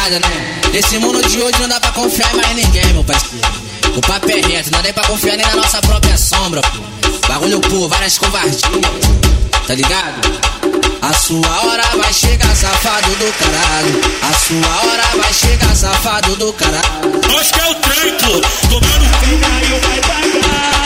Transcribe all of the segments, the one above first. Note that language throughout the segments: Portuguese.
ligado, né? Nesse mundo de hoje não dá pra confiar em mais ninguém, meu parceiro. O papo é reto, não dá nem pra confiar nem na nossa própria sombra, pô. Bagulho, pô, várias covardias, tá ligado? A sua hora vai chegar, safado do caralho. A sua hora vai chegar, safado do caralho. Nós que é o trem, pô. Tomando. Pedaio vai pagar.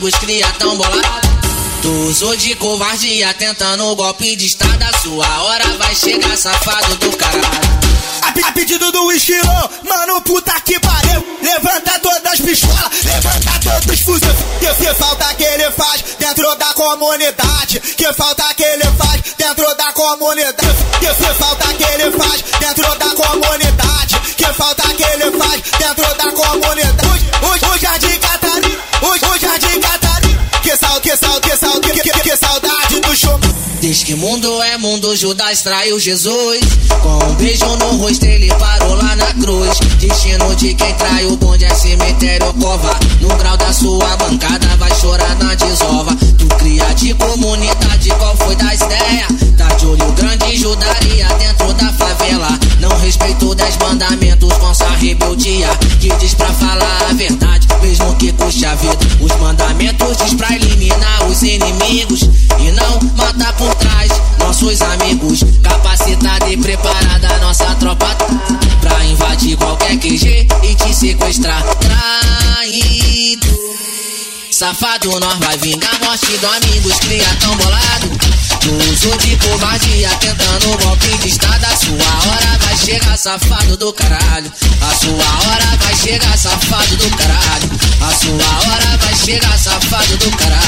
Amigos, cria tão bolado. Tu usou de covardia, tentando o golpe de estado. A sua hora vai chegar, safado do caralho. A, a pedido do esquilo, mano, puta que pariu. Levanta todas as pistolas, levanta todos os fuzis. Que, que falta que ele faz dentro da comunidade? Que falta que ele faz dentro da comunidade? Que, que falta Diz que mundo é mundo, Judas traiu Jesus. Com um beijo no rosto, ele parou lá na cruz. Destino de quem trai o bonde é cemitério cova. No grau da sua bancada, vai chorar na desova. Tu cria de comunidade, qual foi das ideias? Tá de olho grande, judaria dentro da favela. Não respeitou dez mandamentos com sua rebeldia. Que diz pra falar a verdade, mesmo que custe a vida. Os mandamentos diz pra eliminar os inimigos e não matar por nossos amigos. Capacitada e preparada, nossa tropa tá pra invadir qualquer QG e te sequestrar. Traído. Safado, nós vai vingar a morte do amigos, cria tão bolado. Tu usou de covardia, tentando golpe de estado. A sua hora vai chegar, safado do caralho. A sua hora vai chegar, safado do caralho. A sua hora vai chegar, safado do caralho.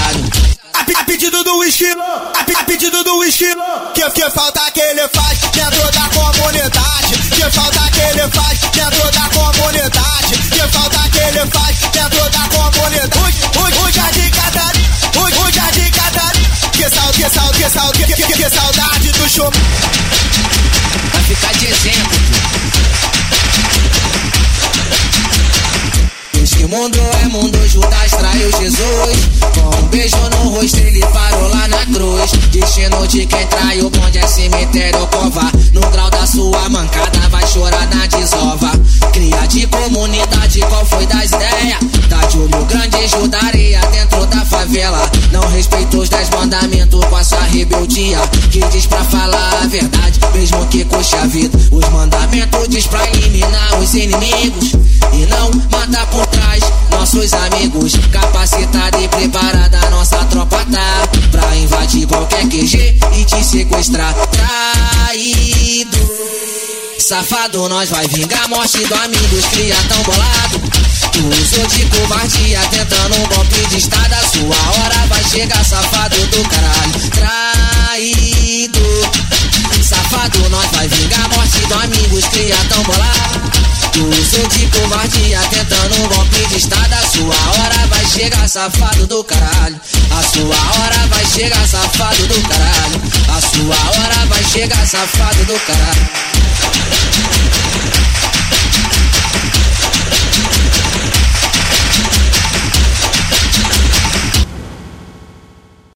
Pedido do esquilo, a, pe- a pedido do esquilo. Que, que falta que ele faz dentro da comunidade? Que falta que ele faz dentro da comunidade? Que falta que ele faz dentro da comunidade? Hoje, hoje é de Catarina, hoje é de Catarina. Que sal, que sal, que sal, que, que, que, saudade do show. Vai ficar de exemplo. Diz que mundo é mundo, Judas traiu Jesus. Com um beijo no rosto, ele parou lá na cruz. Destino de quem traiu, bonde é cemitério cova. No grau da sua mancada, vai chorar na desova. Cria de comunidade, qual foi das ideias? Tá de olho grande, judaria dentro da favela. Não respeitou os dez mandamentos com a sua rebeldia. Que diz pra falar a verdade, mesmo que custe a vida. Os mandamentos diz pra eliminar os inimigos e não matar por nossos amigos. Capacitada e preparada, nossa tropa tá pra invadir qualquer QG e te sequestrar. Traído. Safado, nós vai vingar a morte do amigos, cria tão bolado. Tu usou de covardia, tentando um golpe de estado. A sua hora vai chegar, safado do caralho. Traído. Safado, nós vai vingar a morte do amigos, cria tão bolado. Usou de covardia, tentando um golpe de estado. A sua hora vai chegar, safado do caralho. A sua hora vai chegar, safado do caralho. A sua hora vai chegar, safado do caralho.